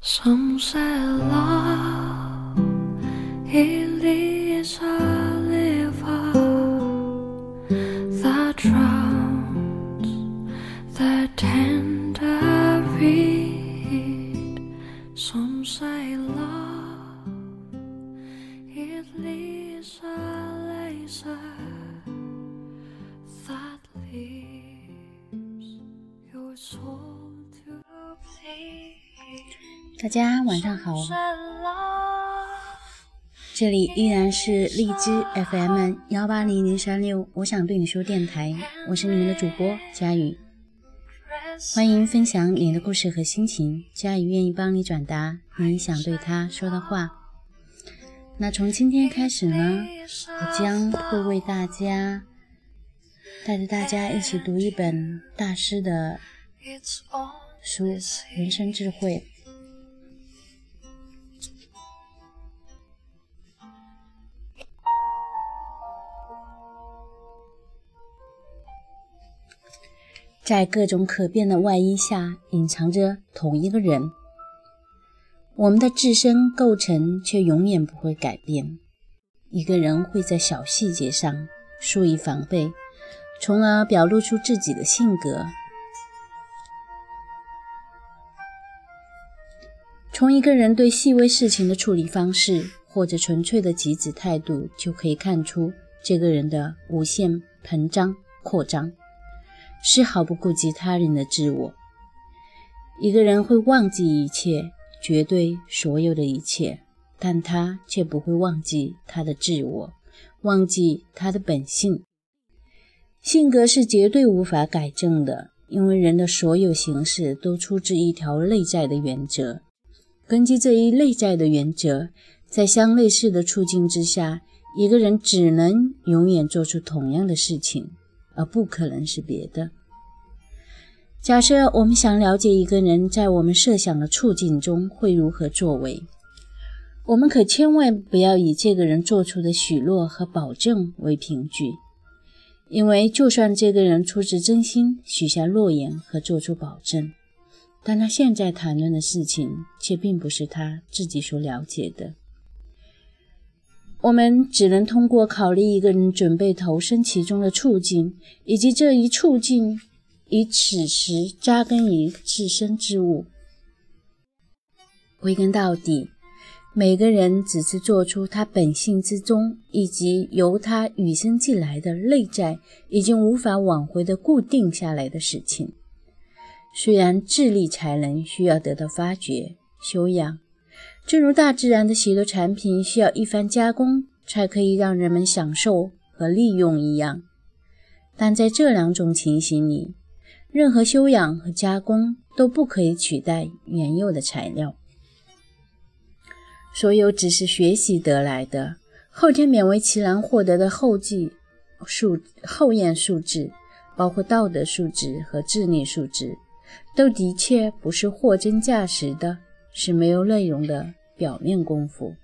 Some say love it is a river that drowns the tender reed. Some say love it is a laser 大家晚上好，这里依然是荔枝 FM 幺八零零三六，我想对你说电台，我是你们的主播佳宇，欢迎分享你的故事和心情，佳宇愿意帮你转达你想对他说的话。那从今天开始呢，我将会为大家带着大家一起读一本大师的书《人生智慧》。在各种可变的外衣下，隐藏着同一个人。我们的自身构成却永远不会改变。一个人会在小细节上疏于防备，从而表露出自己的性格。从一个人对细微事情的处理方式，或者纯粹的极致态度，就可以看出这个人的无限膨胀、扩张，丝毫不顾及他人的自我。一个人会忘记一切，绝对所有的一切，但他却不会忘记他的自我，忘记他的本性。性格是绝对无法改正的，因为人的所有形式都出自一条内在的原则。根据这一内在的原则，在相类似的处境之下，一个人只能永远做出同样的事情，而不可能是别的。假设我们想了解一个人在我们设想的处境中会如何作为，我们可千万不要以这个人做出的许诺和保证为凭据，因为就算这个人出自真心许下诺言和做出保证，但他现在谈论的事情却并不是他自己所了解的。我们只能通过考虑一个人准备投身其中的处境，以及这一处境以此时扎根于自身之物。归根到底，每个人只是做出他本性之中，以及由他与生俱来的内在已经无法挽回的固定下来的事情。虽然智力才能需要得到发掘、修养，正如大自然的许多产品需要一番加工才可以让人们享受和利用一样，但在这两种情形里，任何修养和加工都不可以取代原有的材料。所有只是学习得来的，后天勉为其难获得的后继素后验素质，包括道德素质和智力素质。都的确不是货真价实的，是没有内容的表面功夫。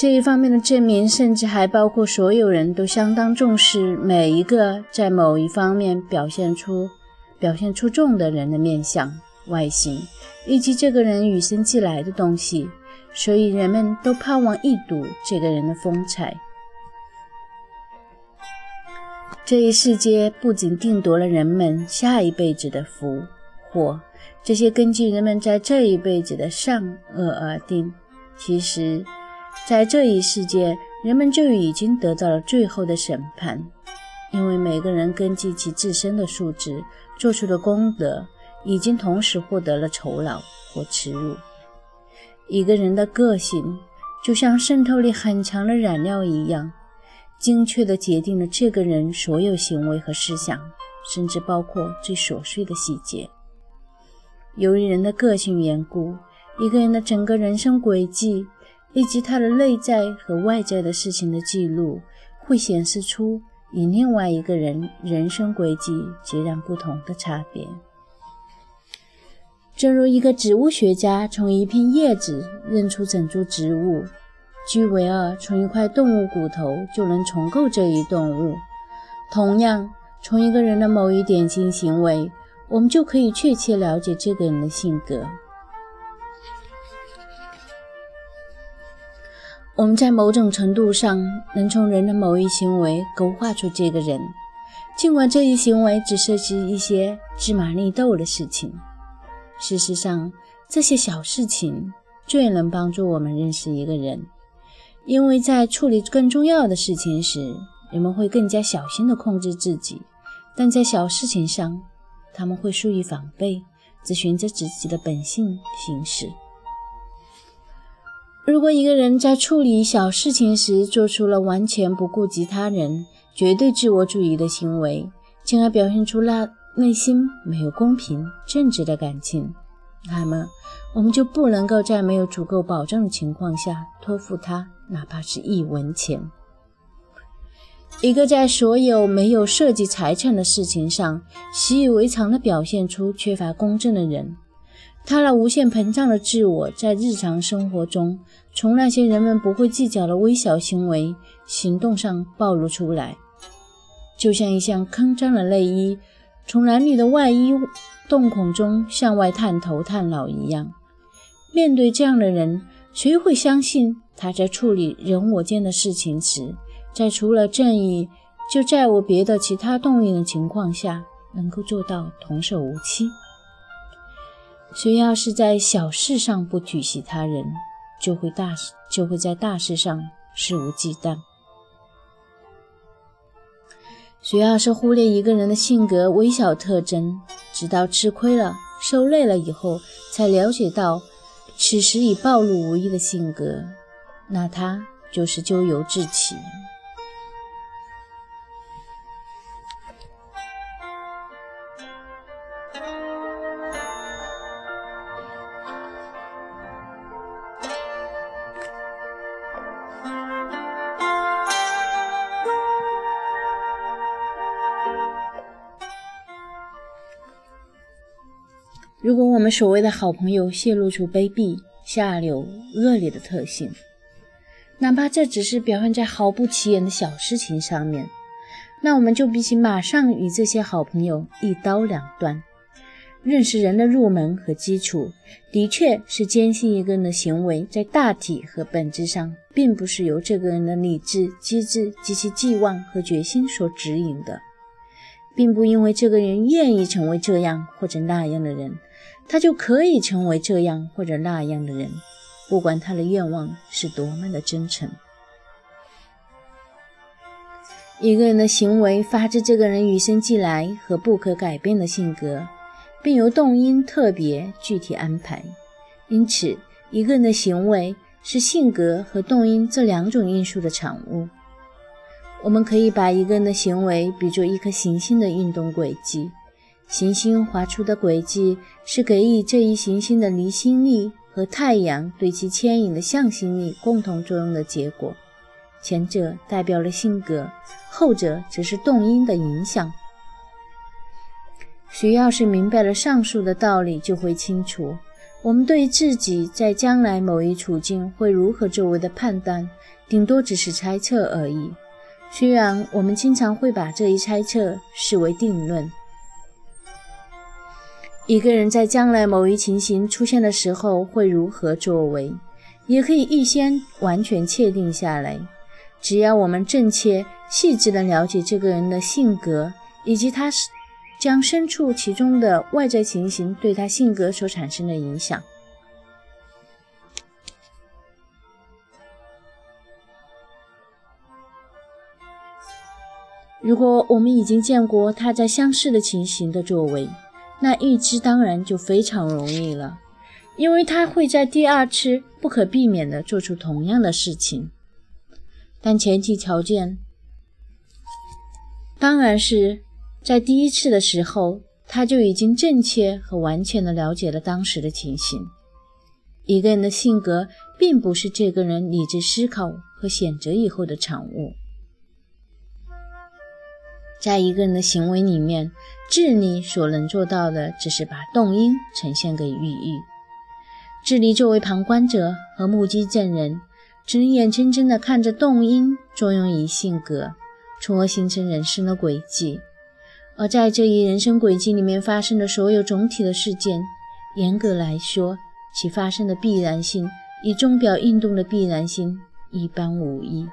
这一方面的证明，甚至还包括所有人都相当重视每一个在某一方面表现出表现出众的人的面相、外形，以及这个人与生俱来的东西。所以人们都盼望一睹这个人的风采。这一世界不仅定夺了人们下一辈子的福祸，这些根据人们在这一辈子的善恶而定。其实，在这一世界，人们就已经得到了最后的审判，因为每个人根据其自身的素质做出的功德，已经同时获得了酬劳或耻辱。一个人的个性就像渗透力很强的染料一样，精确地决定了这个人所有行为和思想，甚至包括最琐碎的细节。由于人的个性缘故，一个人的整个人生轨迹以及他的内在和外在的事情的记录，会显示出与另外一个人人生轨迹截然不同的差别。正如一个植物学家从一片叶子认出整株植物，居维尔从一块动物骨头就能重构这一动物，同样，从一个人的某一典型行为，我们就可以确切了解这个人的性格。我们在某种程度上能从人的某一行为勾画出这个人，尽管这一行为只涉及一些芝麻绿豆的事情。事实上，这些小事情最能帮助我们认识一个人，因为在处理更重要的事情时，人们会更加小心地控制自己；但在小事情上，他们会疏于防备，只循着自己的本性行事。如果一个人在处理小事情时做出了完全不顾及他人、绝对自我主义的行为，进而表现出了内心没有公平正直的感情，那么我们就不能够在没有足够保证的情况下托付他哪怕是一文钱。一个在所有没有涉及财产的事情上习以为常地表现出缺乏公正的人。他那无限膨胀的自我，在日常生活中，从那些人们不会计较的微小行为、行动上暴露出来，就像一项铿锵的内衣从男女的外衣洞孔中向外探头探脑一样。面对这样的人，谁会相信他在处理人我间的事情时，在除了正义就再无别的其他动力的情况下，能够做到童叟无欺？谁要是在小事上不体恤他人，就会大就会在大事上肆无忌惮。谁要是忽略一个人的性格微小特征，直到吃亏了、受累了以后，才了解到此时已暴露无遗的性格，那他就是咎由自取。如果我们所谓的好朋友泄露出卑鄙、下流、恶劣的特性，哪怕这只是表现在毫不起眼的小事情上面，那我们就必须马上与这些好朋友一刀两断。认识人的入门和基础，的确是坚信一个人的行为在大体和本质上，并不是由这个人的理智、机智及其寄望和决心所指引的，并不因为这个人愿意成为这样或者那样的人。他就可以成为这样或者那样的人，不管他的愿望是多么的真诚。一个人的行为发自这个人与生俱来和不可改变的性格，并由动因特别具体安排。因此，一个人的行为是性格和动因这两种因素的产物。我们可以把一个人的行为比作一颗行星的运动轨迹。行星划出的轨迹是给予这一行星的离心力和太阳对其牵引的向心力共同作用的结果。前者代表了性格，后者则是动因的影响。谁要是明白了上述的道理，就会清楚，我们对自己在将来某一处境会如何作为的判断，顶多只是猜测而已。虽然我们经常会把这一猜测视为定论。一个人在将来某一情形出现的时候会如何作为，也可以预先完全确定下来。只要我们正确、细致地了解这个人的性格，以及他将身处其中的外在情形对他性格所产生的影响。如果我们已经见过他在相似的情形的作为，那预知当然就非常容易了，因为他会在第二次不可避免地做出同样的事情。但前提条件当然是在第一次的时候，他就已经正确和完全地了解了当时的情形。一个人的性格并不是这个人理智思考和选择以后的产物。在一个人的行为里面，智力所能做到的，只是把动因呈现给寓意。智力作为旁观者和目击证人，只能眼睁睁地看着动因作用于性格，从而形成人生的轨迹。而在这一人生轨迹里面发生的所有总体的事件，严格来说，其发生的必然性与钟表运动的必然性一般无异。